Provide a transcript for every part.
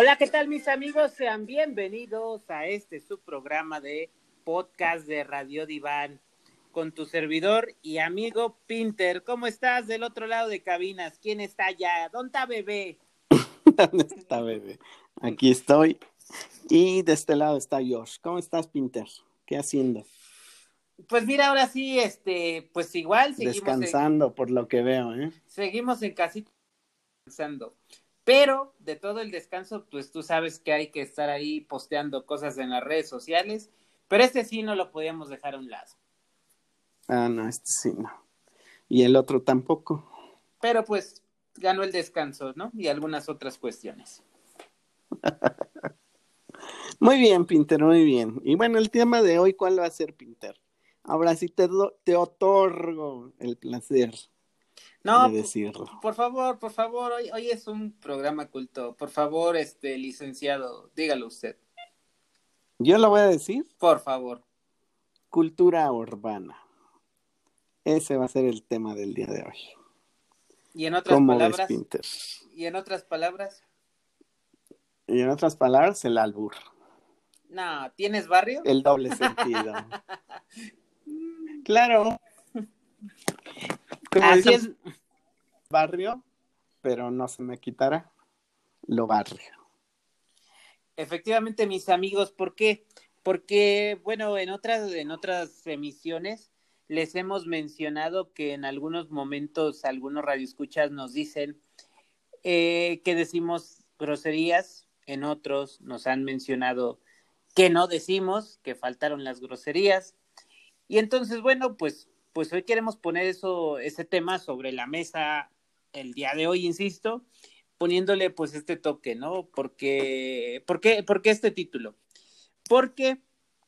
Hola, ¿qué tal mis amigos? Sean bienvenidos a este subprograma de podcast de Radio Diván con tu servidor y amigo Pinter. ¿Cómo estás del otro lado de cabinas? ¿Quién está allá? ¿Dónde está bebé? ¿Dónde está bebé? Aquí estoy. Y de este lado está Josh. ¿Cómo estás, Pinter? ¿Qué haciendo? Pues mira, ahora sí, este, pues igual seguimos descansando por lo que veo, ¿eh? Seguimos en casita descansando. Pero de todo el descanso, pues tú sabes que hay que estar ahí posteando cosas en las redes sociales, pero este sí no lo podíamos dejar a un lado. Ah, no, este sí no. Y el otro tampoco. Pero pues ganó el descanso, ¿no? Y algunas otras cuestiones. muy bien, Pinter, muy bien. Y bueno, el tema de hoy, ¿cuál va a ser, Pinter? Ahora sí te, te otorgo el placer no, decirlo. Por, favor, por favor, hoy, hoy es un programa culto. Por favor, este licenciado, dígalo usted. ¿Yo lo voy a decir? Por favor. Cultura urbana. Ese va a ser el tema del día de hoy. Y en otras palabras. Y en otras palabras. Y en otras palabras, el albur. No, ¿tienes barrio? El doble sentido. claro. Así es. Barrio, pero no se me quitará lo barrio. Efectivamente, mis amigos, ¿por qué? Porque, bueno, en otras, en otras emisiones les hemos mencionado que en algunos momentos algunos radioescuchas nos dicen eh, que decimos groserías, en otros nos han mencionado que no decimos, que faltaron las groserías. Y entonces, bueno, pues pues hoy queremos poner eso, ese tema sobre la mesa el día de hoy, insisto, poniéndole pues este toque, ¿no? Porque, ¿por qué, ¿por qué este título? Porque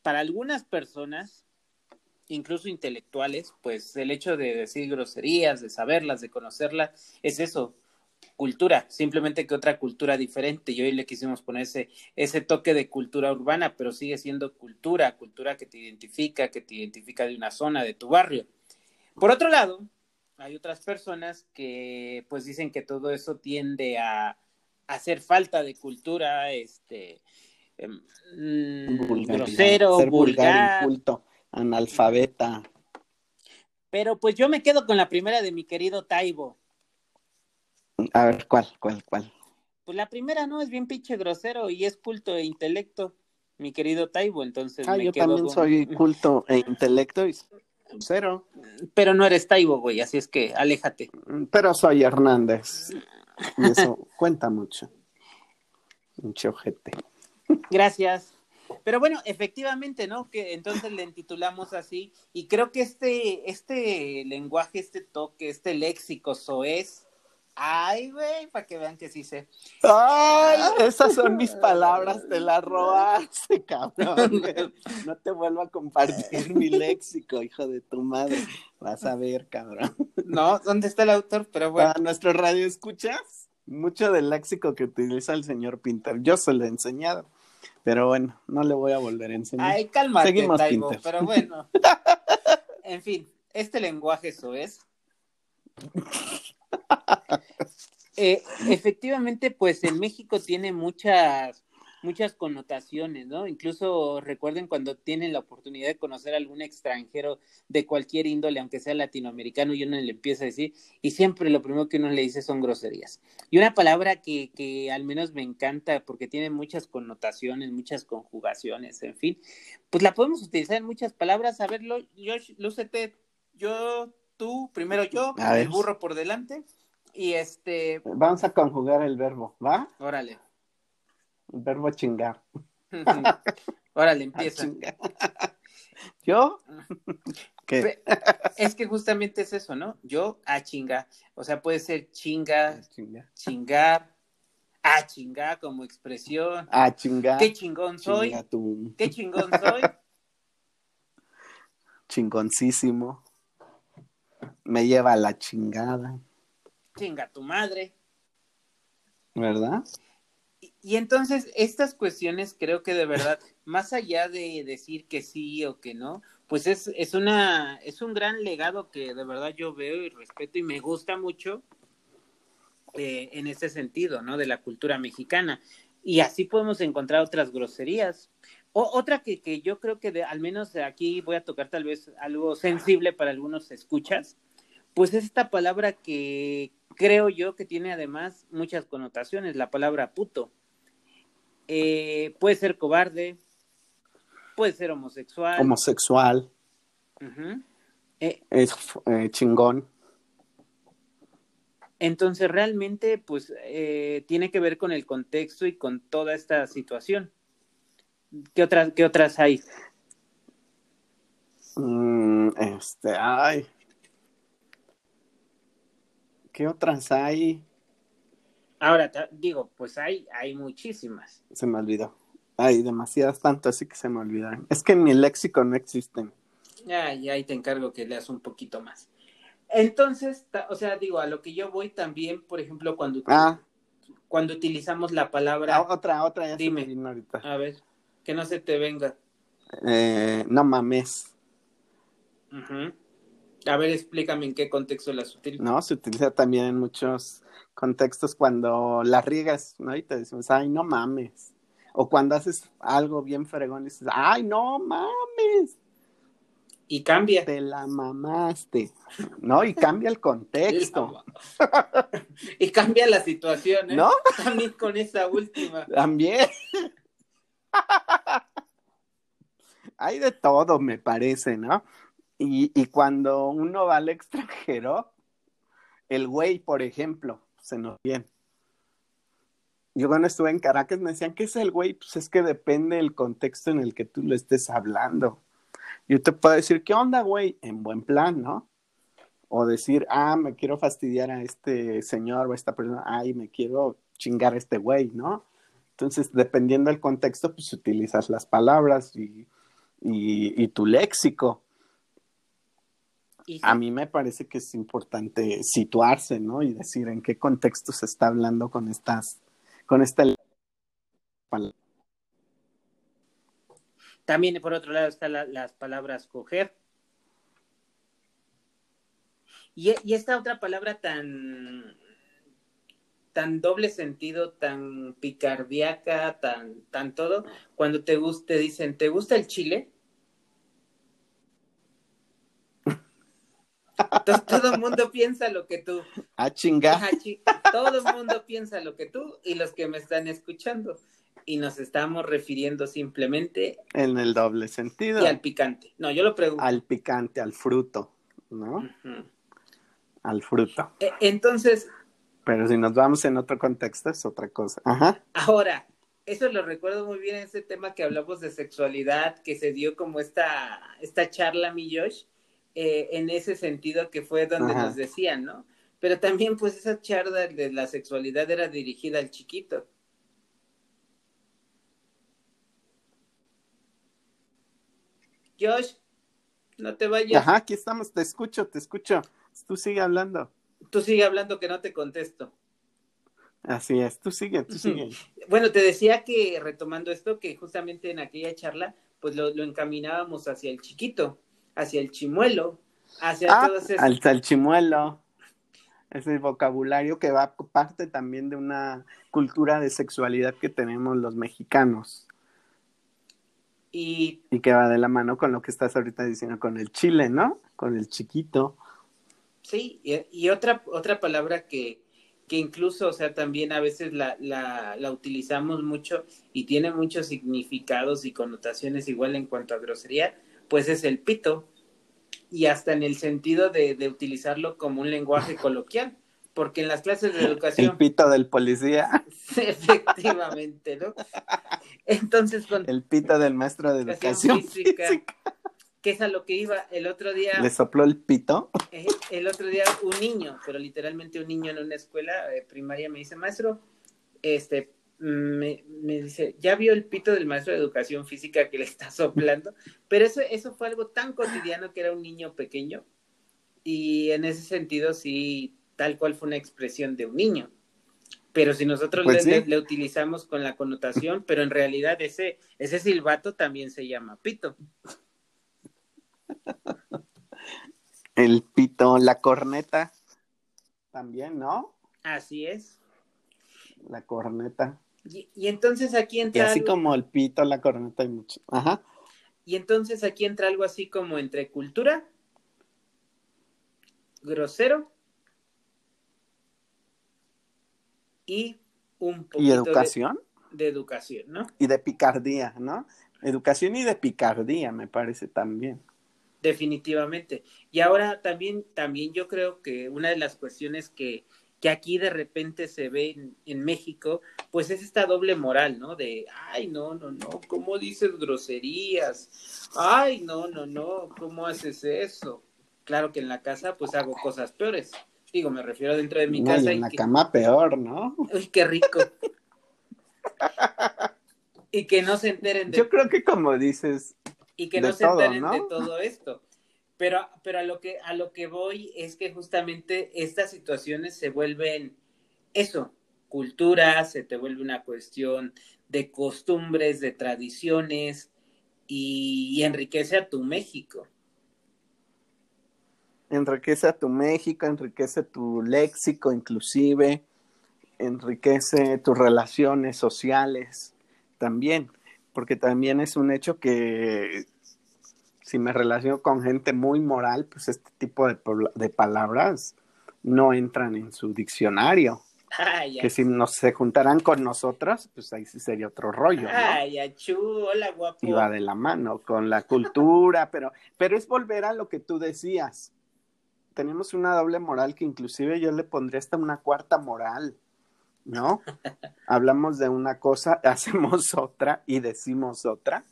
para algunas personas, incluso intelectuales, pues el hecho de decir groserías, de saberlas, de conocerlas, es eso, cultura, simplemente que otra cultura diferente. Y hoy le quisimos poner ese, ese toque de cultura urbana, pero sigue siendo cultura, cultura que te identifica, que te identifica de una zona, de tu barrio. Por otro lado, hay otras personas que pues dicen que todo eso tiende a, hacer falta de cultura, este, em, mm, grosero, vulgar, inculto, analfabeta. Pero pues yo me quedo con la primera de mi querido Taibo. A ver, ¿cuál, cuál, cuál? Pues la primera, ¿no? Es bien pinche grosero y es culto e intelecto, mi querido Taibo, entonces ah, yo también soy culto e intelecto y Cero. Pero no eres Taibo, güey, así es que aléjate. Pero soy Hernández. Y eso cuenta mucho. Mucho ojete. Gracias. Pero bueno, efectivamente, ¿no? Que entonces le intitulamos así. Y creo que este, este lenguaje, este toque, este léxico soez, Ay, güey, para que vean que sí sé. Ay, esas son mis palabras, te las robaste, cabrón. No te vuelvo a compartir mi léxico, hijo de tu madre. Vas a ver, cabrón. No, ¿dónde está el autor? Pero bueno. ¿A nuestro radio escuchas? Mucho del léxico que utiliza el señor Pinter. Yo se lo he enseñado. Pero bueno, no le voy a volver a enseñar. Ay, cálmate, Seguimos, Pinter. pero bueno. En fin, este lenguaje eso es. Eh, efectivamente, pues en México tiene muchas, muchas connotaciones, ¿no? Incluso recuerden cuando tienen la oportunidad de conocer a algún extranjero de cualquier índole, aunque sea latinoamericano, y uno le empieza a decir, y siempre lo primero que uno le dice son groserías. Y una palabra que, que al menos me encanta porque tiene muchas connotaciones, muchas conjugaciones, en fin, pues la podemos utilizar en muchas palabras. A ver, yo, lúcete, yo tú, primero yo, el burro por delante. Y este. Vamos a conjugar el verbo, ¿va? Órale. El verbo chingar. Órale, empieza. ¿Yo? ¿Qué? Es que justamente es eso, ¿no? Yo a chingar. O sea, puede ser chinga, chingar, a chingar como expresión. A chingar. ¿Qué chingón soy? ¿Qué chingón soy? Chingoncísimo me lleva a la chingada. Chinga tu madre. ¿Verdad? Y, entonces estas cuestiones creo que de verdad, más allá de decir que sí o que no, pues es, es una, es un gran legado que de verdad yo veo y respeto y me gusta mucho. eh, en ese sentido, ¿no? De la cultura mexicana. Y así podemos encontrar otras groserías. O, otra que, que, yo creo que de, al menos aquí voy a tocar tal vez algo sensible para algunos escuchas, pues es esta palabra que creo yo que tiene además muchas connotaciones, la palabra puto. Eh, puede ser cobarde, puede ser homosexual. Homosexual. Uh -huh. eh, es eh, chingón. Entonces, realmente, pues, eh, tiene que ver con el contexto y con toda esta situación. ¿Qué otras, qué otras hay? Mm, este, ay. ¿Qué otras hay? Ahora, digo, pues hay, hay muchísimas. Se me olvidó. Hay demasiadas tanto, así que se me olvidaron. Es que en mi léxico no existen. Ya ahí te encargo que leas un poquito más. Entonces, o sea, digo, a lo que yo voy también, por ejemplo, cuando, ah. cuando utilizamos la palabra. Ah, otra, otra, ya Dime. se me vino ahorita. A ver, que no se te venga. Eh, no mames. Uh -huh. A ver, explícame en qué contexto las utilizas. No, se utiliza también en muchos contextos cuando la riegas, ¿no? Y te decimos, ay, no mames. O cuando haces algo bien fregón y dices, ay, no mames. Y cambia. Te la mamaste. No, y cambia el contexto. y cambia la situación, ¿eh? ¿No? También con esa última. También. Hay de todo, me parece, ¿no? Y, y cuando uno va al extranjero, el güey, por ejemplo, se nos bien. Yo cuando estuve en Caracas me decían, ¿qué es el güey? Pues es que depende del contexto en el que tú lo estés hablando. Yo te puedo decir, ¿qué onda, güey? En buen plan, ¿no? O decir, ah, me quiero fastidiar a este señor o a esta persona, ay, me quiero chingar a este güey, ¿no? Entonces, dependiendo del contexto, pues utilizas las palabras y, y, y tu léxico. Y. A mí me parece que es importante situarse, ¿no? Y decir en qué contexto se está hablando con estas, con esta palabra. También, por otro lado, están la, las palabras coger. Y, y, esta otra palabra tan, tan doble sentido, tan picardíaca, tan, tan todo, cuando te, te dicen, ¿te gusta el chile? Entonces, todo el mundo piensa lo que tú. Ah, chinga. Todo el mundo piensa lo que tú y los que me están escuchando. Y nos estamos refiriendo simplemente. En el doble sentido. Y al picante. No, yo lo pregunto. Al picante, al fruto, ¿no? Uh -huh. Al fruto. E entonces. Pero si nos vamos en otro contexto, es otra cosa. Ajá. Ahora, eso lo recuerdo muy bien, ese tema que hablamos de sexualidad, que se dio como esta, esta charla, mi Josh eh, en ese sentido que fue donde Ajá. nos decían, ¿no? Pero también pues esa charla de la sexualidad era dirigida al chiquito. Josh, no te vayas. Ajá, aquí estamos, te escucho, te escucho. Tú sigue hablando. Tú sigue hablando que no te contesto. Así es, tú sigue, tú sigue. Bueno, te decía que retomando esto, que justamente en aquella charla, pues lo, lo encaminábamos hacia el chiquito hacia el chimuelo, hacia ah, todos esos... Al, al chimuelo. Ese vocabulario que va parte también de una cultura de sexualidad que tenemos los mexicanos. Y, y que va de la mano con lo que estás ahorita diciendo con el chile, ¿no? Con el chiquito. Sí, y, y otra, otra palabra que, que incluso, o sea, también a veces la, la, la, utilizamos mucho y tiene muchos significados y connotaciones igual en cuanto a grosería, pues es el pito, y hasta en el sentido de, de utilizarlo como un lenguaje coloquial, porque en las clases de educación... El pito del policía. Efectivamente, ¿no? Entonces, con... El pito del maestro de educación física, física. Que es a lo que iba el otro día... ¿Le sopló el pito? Eh, el otro día un niño, pero literalmente un niño en una escuela eh, primaria me dice, maestro, este, me, me, dice, ya vio el pito del maestro de educación física que le está soplando, pero eso, eso fue algo tan cotidiano que era un niño pequeño y en ese sentido sí, tal cual fue una expresión de un niño. Pero si nosotros pues le, sí. le, utilizamos con la connotación, pero en realidad ese, ese silbato también se llama pito. El pito, la corneta, también, ¿no? Así es. La corneta. Y, entonces aquí entra. Y así como el pito, la corneta y mucho. Ajá. Y entonces aquí entra algo así como entre cultura, grosero y un poquito ¿Y educación? De, educación, ¿no? Y de picardía, ¿no? Educación y de picardía, me parece también. Definitivamente. Y ahora también, también yo creo que una de las cuestiones que, que aquí de repente se ve en, México, pues es esta doble moral, ¿no? De, ay, no, no, no, ¿cómo dices groserías? Ay, no, no, no, ¿cómo haces eso? Claro que en la casa pues hago cosas peores. Digo, me refiero dentro de mi casa. Y en la cama peor, ¿no? Uy, qué rico. y que no se enteren de... Yo creo que como dices... Y que no se enteren de todo esto. Pero, pero a lo que a lo que voy es que justamente estas situaciones se vuelven eso, cultura, se te vuelve una cuestión de costumbres, de tradiciones y, enriquece a tu México. Enriquece a tu México, enriquece tu léxico inclusive, enriquece tus relaciones sociales también, porque también es un hecho que si me relaciono con gente muy moral, pues este tipo de, de palabras no entran en su diccionario. que si nos se juntaran con nosotras, pues ahí sí sería otro rollo. ¿no? Ay, achú, hola guapo. Y va de la mano con la cultura, pero, pero es volver a lo que tú decías. Tenemos una doble moral que inclusive yo le pondría hasta una cuarta moral, ¿no? Hablamos de una cosa, hacemos otra y decimos otra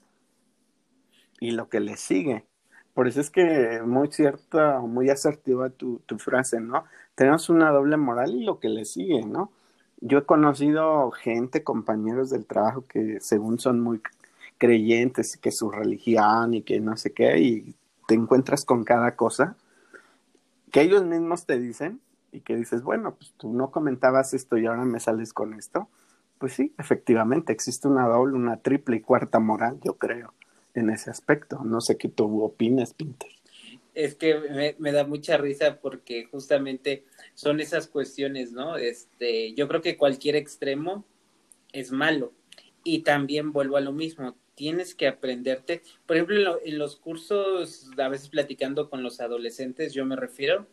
y lo que le sigue. Por eso es que muy cierta, muy asertiva tu, tu frase, ¿no? Tenemos una doble moral y lo que le sigue, ¿no? Yo he conocido gente, compañeros del trabajo que según son muy creyentes, que su religión y que no sé qué, y te encuentras con cada cosa que ellos mismos te dicen y que dices, bueno, pues tú no comentabas esto y ahora me sales con esto. Pues sí, efectivamente, existe una doble, una triple y cuarta moral, yo creo en ese aspecto. No sé qué tú opinas, Pinter. Es que me, da mucha risa porque justamente son esas cuestiones, ¿no? Este, yo creo que cualquier extremo es malo. Y también vuelvo a lo mismo, tienes que aprenderte, por ejemplo, en, los cursos, a veces platicando con los adolescentes, yo me refiero,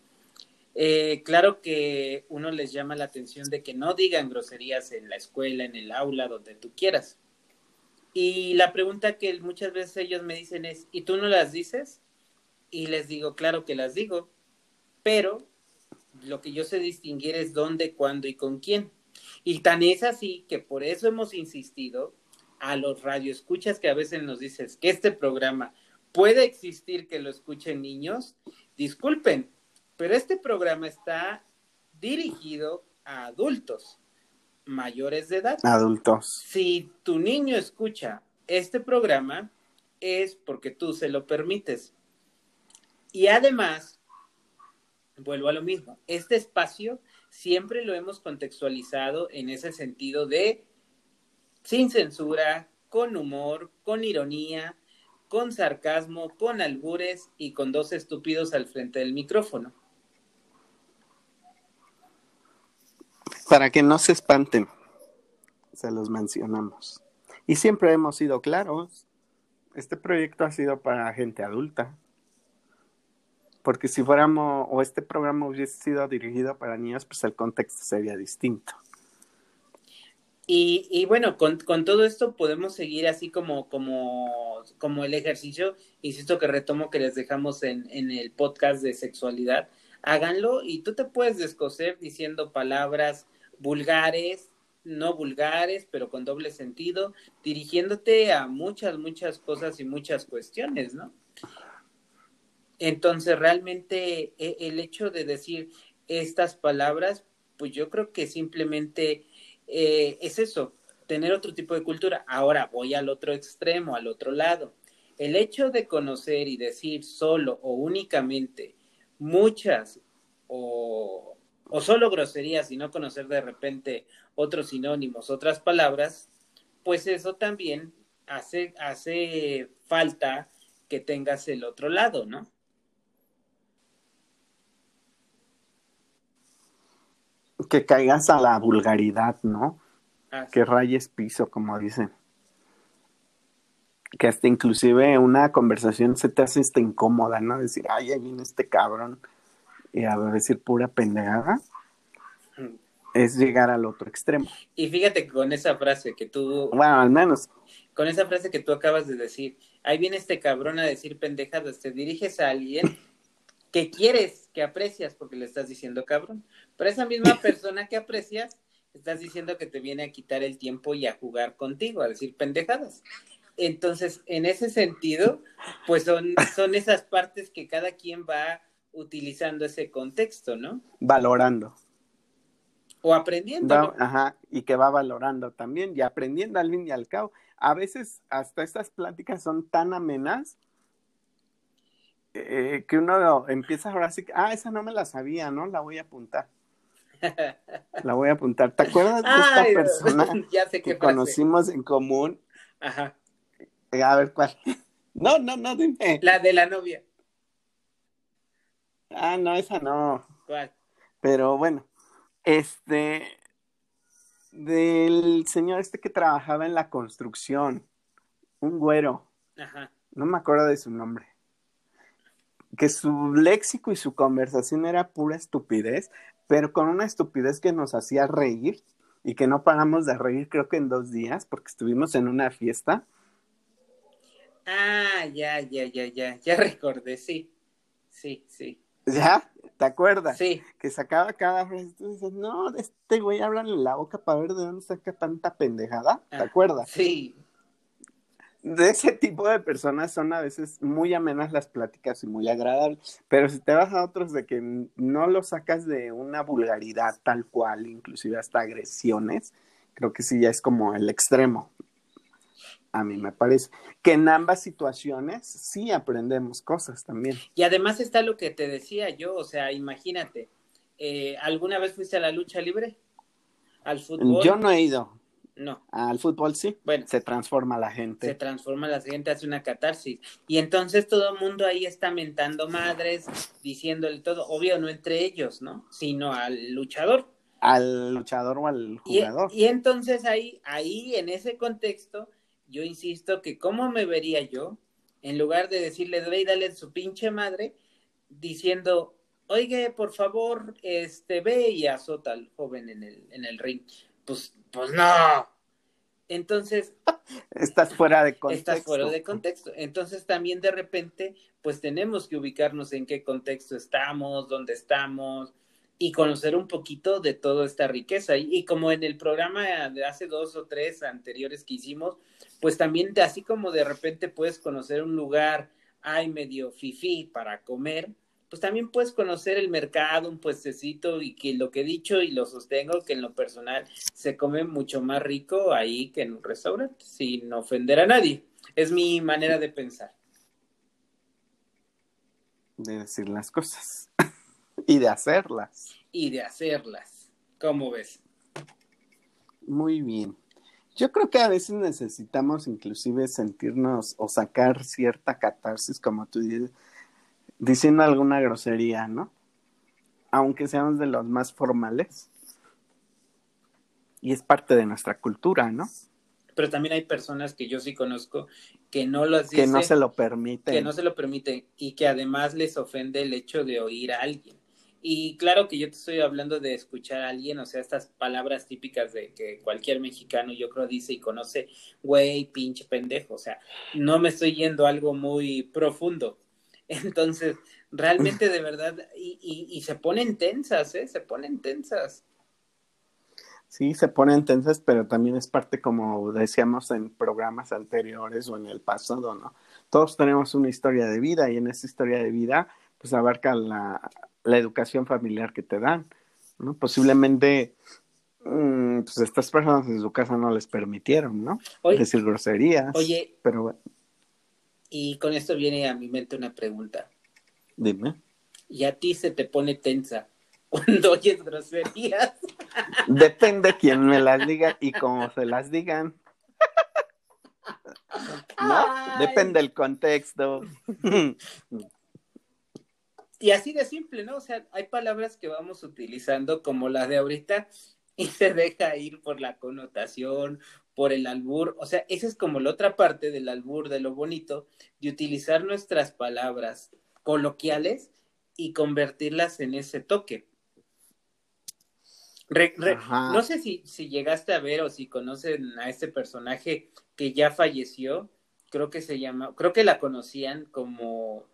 eh, claro que uno les llama la atención de que no digan groserías en la escuela, en el aula, donde tú quieras. Y la pregunta que muchas veces ellos me dicen es, ¿y tú no las dices? Y les digo, claro que las digo, pero lo que yo sé distinguir es dónde, cuándo y con quién. Y tan es así que por eso hemos insistido a los radioescuchas que a veces nos dices que este programa puede existir que lo escuchen niños, disculpen, pero este programa está dirigido a adultos mayores de edad. Adultos. Si tu niño escucha este programa, es porque tú se lo permites. Y además, vuelvo a lo mismo, este espacio siempre lo hemos contextualizado en ese sentido de sin censura, con humor, con ironía, con sarcasmo, con albures y con dos estúpidos al frente del micrófono. Para que no se espanten, se los mencionamos. Y siempre hemos sido claros, este proyecto ha sido para gente adulta. Porque si fuéramos, o este programa hubiese sido dirigido para niños, pues el contexto sería distinto. Y, y bueno, con, con, todo esto podemos seguir así como, como, como el ejercicio, insisto que retomo que les dejamos en, en el podcast de sexualidad, háganlo y tú te puedes descoser diciendo palabras vulgares, no vulgares, pero con doble sentido, dirigiéndote a muchas, muchas cosas y muchas cuestiones, ¿no? Entonces, realmente e, el hecho de decir estas palabras, pues yo creo que simplemente eh, es eso, tener otro tipo de cultura. Ahora voy al otro extremo, al otro lado. El hecho de conocer y decir solo o únicamente muchas o o solo groserías y no conocer de repente otros sinónimos, otras palabras, pues eso también hace, hace falta que tengas el otro lado, ¿no? que caigas a la vulgaridad, ¿no? Ah, Que rayes piso, como dicen. Que hasta inclusive una conversación se te hace hasta incómoda, ¿no? Decir, ay, ahí viene este cabrón. Y a decir pura pendejada. Es llegar al otro extremo. Y fíjate que con esa frase que tú, Bueno, al menos. con esa frase que tú acabas de decir, ahí viene este cabrón a decir pendejadas, te diriges a alguien que quieres, que aprecias, porque le estás diciendo cabrón. Pero esa misma persona que aprecias, estás diciendo que te viene a quitar el tiempo y a jugar contigo, a decir pendejadas. Entonces, en ese sentido, pues son, son esas partes que cada quien va utilizando ese contexto, ¿no? Valorando. O aprendiendo. Va- ajá, y que va valorando también y aprendiendo al fin y al cabo. A veces hasta estas pláticas son tan amenas eh, que uno empieza ahora sí ah, esa no me la sabía, ¿no? La voy a apuntar. La voy a apuntar. ¿Te acuerdas de esta Ay, persona ya sé que frase. conocimos en común? Ajá. Eh, A ver, ¿cuál? No, no, no, dime. La de la novia. Ah, no, esa no. ¿Cuál? Pero bueno, este, del señor este que trabajaba en la construcción, un güero, Ajá. no me acuerdo de su nombre, que su léxico y su conversación era pura estupidez, pero con una estupidez que nos hacía reír y que no paramos de reír creo que en dos días porque estuvimos en una fiesta. Ah, ya, ya, ya, ya. Ya recordé, sí. Sí, sí. ¿Ya? ¿Te acuerdas? Sí. Que sacaba cada frase tú dices, no, de este güey hablan en la boca para ver de dónde saca tanta pendejada. ¿Te Ah, acuerdas? Sí. de ese tipo de personas son a veces muy amenas las pláticas y muy agradables, pero si te vas a otros de que no lo sacas de una vulgaridad tal cual, inclusive hasta agresiones, creo que sí ya es como el extremo. A mí me parece que en ambas situaciones sí aprendemos cosas también. Y además está lo que te decía yo, o sea, imagínate, eh, ¿alguna vez fuiste a la lucha libre? ¿Al fútbol? Yo no he ido No. al fútbol, sí, Bueno, se transforma la se gente. transforma la gente, hace una catarsis. Y entonces todo el mundo ahí está mentando madres, diciéndole todo, obvio no entre ellos, ¿no? Sino al luchador. Al luchador o al Y, jugador. y entonces ahí, ahí en ese contexto, yo insisto que cómo me vería yo, en lugar de decirle, ve y dale su pinche madre, diciendo, oye, por favor, este, ve y azota al joven en el, en el ring. Pues, pues no. Entonces, Estás fuera de contexto. estás fuera de contexto. Entonces también de repente, pues tenemos que ubicarnos en qué contexto estamos, dónde estamos y conocer un poquito de toda esta riqueza. Y, como en el programa de hace dos o tres anteriores que hicimos, pues también así como de repente puedes conocer un lugar, hay medio fifí para comer, pues también puedes conocer el mercado, un puestecito y que lo que he dicho y lo sostengo que en lo personal se come mucho más rico ahí que en un restaurante, sin ofender a nadie. Es mi manera de pensar. de decir las cosas y de hacerlas. y de hacerlas. ¿Cómo ves? Muy bien. Yo creo que a veces necesitamos inclusive sentirnos o sacar cierta catarsis, como tú dices, diciendo alguna grosería, ¿no? Aunque seamos de los más formales. Y es parte de nuestra cultura, ¿no? Pero también hay personas que yo sí conozco que no las Que no dicen, se lo permiten. que no se lo permiten y que además les ofende el hecho de oír a alguien. Y claro que yo te estoy hablando de escuchar a alguien, o sea, estas palabras típicas de que cualquier mexicano yo creo dice y conoce, güey, pinche pendejo, o sea, no me estoy yendo a algo muy profundo. Entonces, realmente de verdad, y, y, y se ponen tensas, ¿eh? Se ponen tensas. Sí, se ponen tensas, pero también es parte, como decíamos en programas anteriores o en el pasado, ¿no? Todos tenemos una historia de vida y en esa historia de vida, pues abarca la, la educación familiar que te dan, ¿no? Posiblemente, mm, pues estas personas en su casa no les permitieron, ¿no? Oye, Decir groserías. oye, Pero bueno, y con esto viene a mi mente una pregunta. dime. ¿Y a ti se te pone tensa cuando oyes groserías? Depende quién me las diga y cómo se las digan. ¿No? Depende del contexto. y así de simple, ¿no? O sea, hay palabras que vamos utilizando como la de ahorita y se deja ir por la connotación, por el albur. O sea, esa es como la otra parte del albur, de lo bonito, de utilizar nuestras palabras coloquiales y convertirlas en ese toque. no sé si, si llegaste a ver o si conocen a este personaje que ya falleció, creo que se llama, creo que la conocían como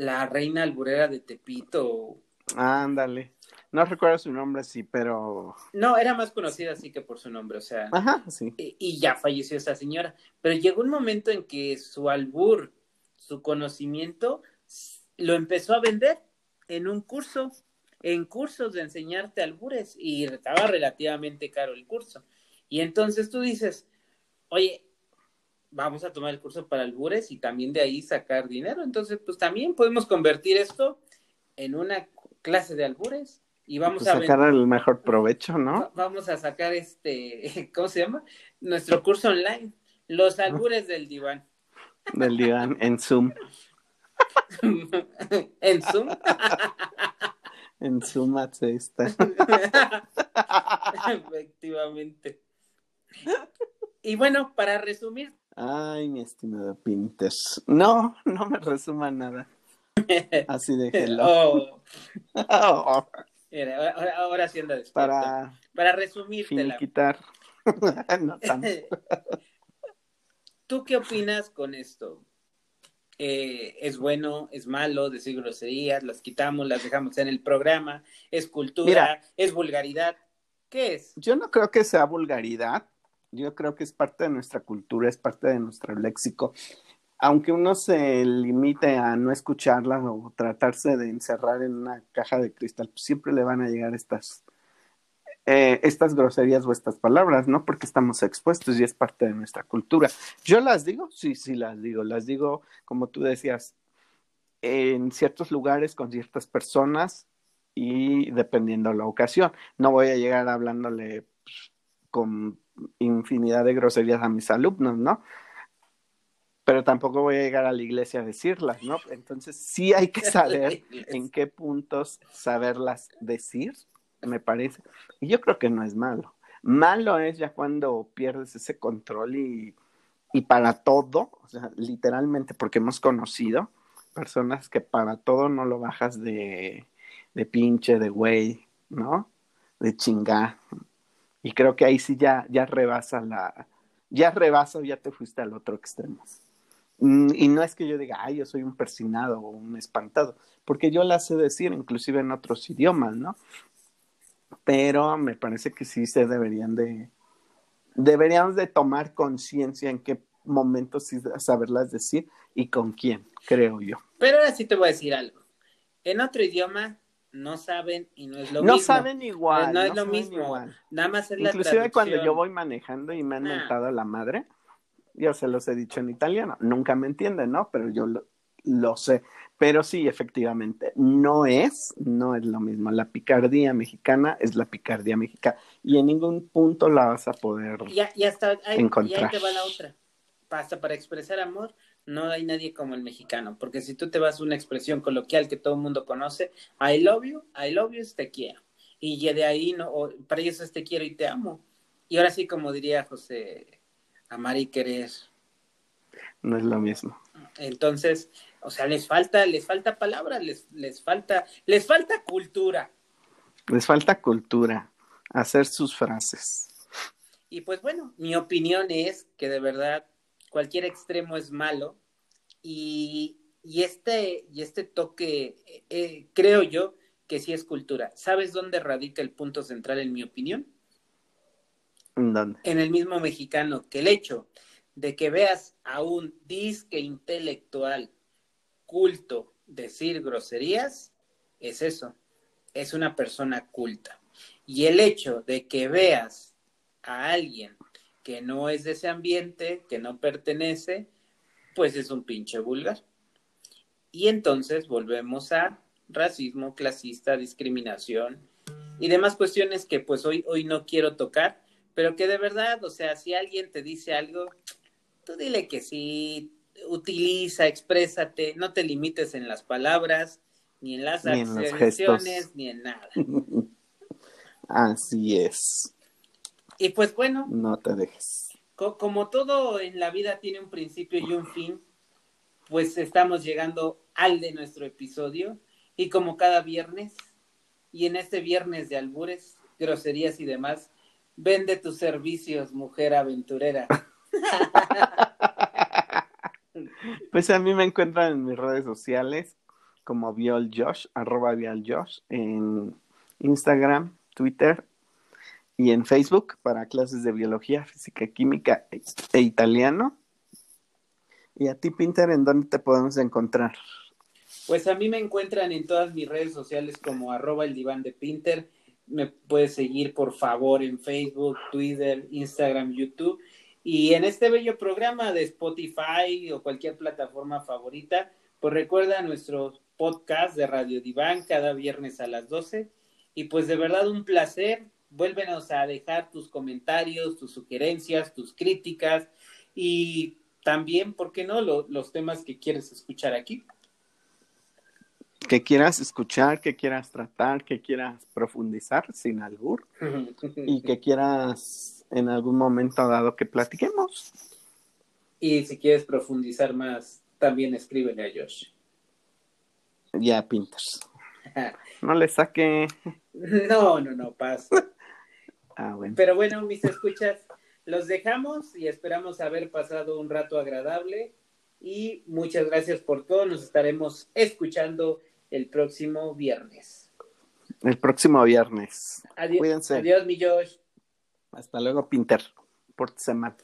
la reina alburera de Tepito. Ándale. No recuerdo su nombre, sí, pero. No, era más conocida así que por su nombre, o sea. Ajá, sí. Y, ya falleció esa señora. Pero llegó un momento en que su albur, su conocimiento, lo empezó a vender en un curso, en cursos de enseñarte albures, y estaba relativamente caro el curso. Y entonces tú dices, oye, vamos a tomar el curso para albures y también de ahí sacar dinero. Entonces, pues también podemos convertir esto en una clase de albures y vamos pues a sacar el mejor provecho, ¿no? Vamos a sacar este, ¿cómo se llama? Nuestro curso online, los albures del diván. Del diván en Zoom. en Zoom. en Zoom está. Efectivamente. Y bueno, para resumir Ay, mi estimado Pintes. No, no me resuma nada. Así déjelo. Oh. oh. ahora, sí anda Para, para resumírtela. quitar. no tanto. ¿Tú qué opinas con esto? Eh, ¿Es bueno, es malo decir groserías? ¿Las quitamos, las dejamos en el programa? ¿Es cultura? ¿Es vulgaridad? ¿Qué es? Yo no creo que sea vulgaridad yo creo que es parte de nuestra cultura, es parte de nuestro léxico. Aunque uno se limite a no escucharla o tratarse de encerrar en una caja de cristal, pues siempre le van a llegar estas, eh, estas groserías o estas palabras, ¿no? Porque estamos expuestos y es parte de nuestra cultura. ¿Yo las digo? Sí, sí las digo. Las digo, como tú decías, en ciertos lugares, con ciertas personas y dependiendo la ocasión. No voy a llegar hablándole pues, con infinidad de groserías a mis alumnos, ¿no? Pero tampoco voy a llegar a la iglesia a decirlas, ¿no? Entonces sí hay que saber en qué puntos saberlas decir, me parece. Y yo creo que no es malo. Malo es ya cuando pierdes ese control y, y para todo, o sea, literalmente, porque hemos conocido personas que para todo no lo bajas de, de pinche, de güey, ¿no? De chingá. Y creo que ahí sí ya, ya rebasa la, ya rebasa ya te fuiste al otro extremo. Mm, y no es que yo diga, ay, yo soy un persinado o un espantado, porque yo la sé decir inclusive en otros idiomas, ¿no? Pero me parece que sí se deberían de, deberíamos de tomar conciencia en qué momentos sí saberlas decir y con quién, creo yo. Pero ahora sí te voy a decir algo. En otro idioma no saben y no es lo mismo. No saben igual. No, es lo mismo. Nada más es la Inclusive cuando yo voy manejando y me han mentado a la madre, yo se los he dicho en italiano. Nunca me entienden, ¿no? Pero yo lo, sé. Pero sí, efectivamente, no es, no es lo mismo. La picardía mexicana es la picardía mexicana y en ningún punto la vas a poder y, hasta encontrar. Y ahí te va la otra. Hasta para expresar amor, no hay nadie como el mexicano, porque si tú te vas a una expresión coloquial que todo el mundo conoce, I love you, I love you te quiero. Y de ahí, no, para ellos es te quiero y te amo. Y ahora sí, como diría José, amar y querer. No es lo mismo. Entonces, o sea, les falta, les falta palabras, les, les falta, les falta cultura. Les falta cultura, hacer sus frases. Y pues bueno, mi opinión es que de verdad cualquier extremo es malo y, este, y este toque, eh, eh, creo yo que sí es cultura. ¿Sabes dónde radica el punto central en mi opinión? ¿En dónde? En el mismo mexicano, que el hecho de que veas a un disque intelectual culto decir groserías, es eso, es una persona culta. Y el hecho de que veas a alguien que no es de ese ambiente, que no pertenece, pues es un pinche vulgar. Y entonces volvemos a racismo, clasista, discriminación y demás cuestiones que pues hoy, hoy no quiero tocar, pero que de verdad, o sea, si alguien te dice algo, tú dile que sí, utiliza, exprésate, no te limites en las palabras Ni en las Ni Acciones, ni en nada. Así es. Y pues bueno, No te dejes. Co- como todo en la vida tiene un principio y un fin, pues estamos llegando al de nuestro episodio. Y como cada viernes, y en este viernes de albures, groserías y demás, vende tus servicios, mujer aventurera. Pues a mí me encuentran en mis redes sociales como ViolJosh, arroba ViolJosh, en Instagram, Twitter y en Facebook para clases de biología, física, química e, e italiano. Y a ti, Pinter, ¿en dónde te podemos encontrar? Pues a mí me encuentran en todas mis redes sociales como arroba el diván de Pinter. Me puedes seguir por favor en Facebook, Twitter, Instagram, YouTube. Y en este bello programa de Spotify o cualquier plataforma favorita, pues recuerda nuestro podcast de Radio Diván cada viernes a las 12. Y pues de verdad un placer. Vuélvenos a dejar tus comentarios, tus sugerencias, tus críticas y también, ¿por qué no?, Lo- los temas que quieres escuchar aquí. Que quieras escuchar, que quieras tratar, que quieras profundizar sin albur y que quieras en algún momento dado que platiquemos. Y si quieres profundizar más, también escríbele a Josh. Ya, Pinters. No le saque. No, no, no, pasa. Ah, bueno. Pero bueno, mis escuchas, los dejamos y esperamos haber pasado un rato agradable. Y muchas gracias por todo. Nos estaremos escuchando el próximo viernes. El próximo viernes. Adiós, Cuídense. adiós mi Josh. Hasta luego, Pinter. Por semana.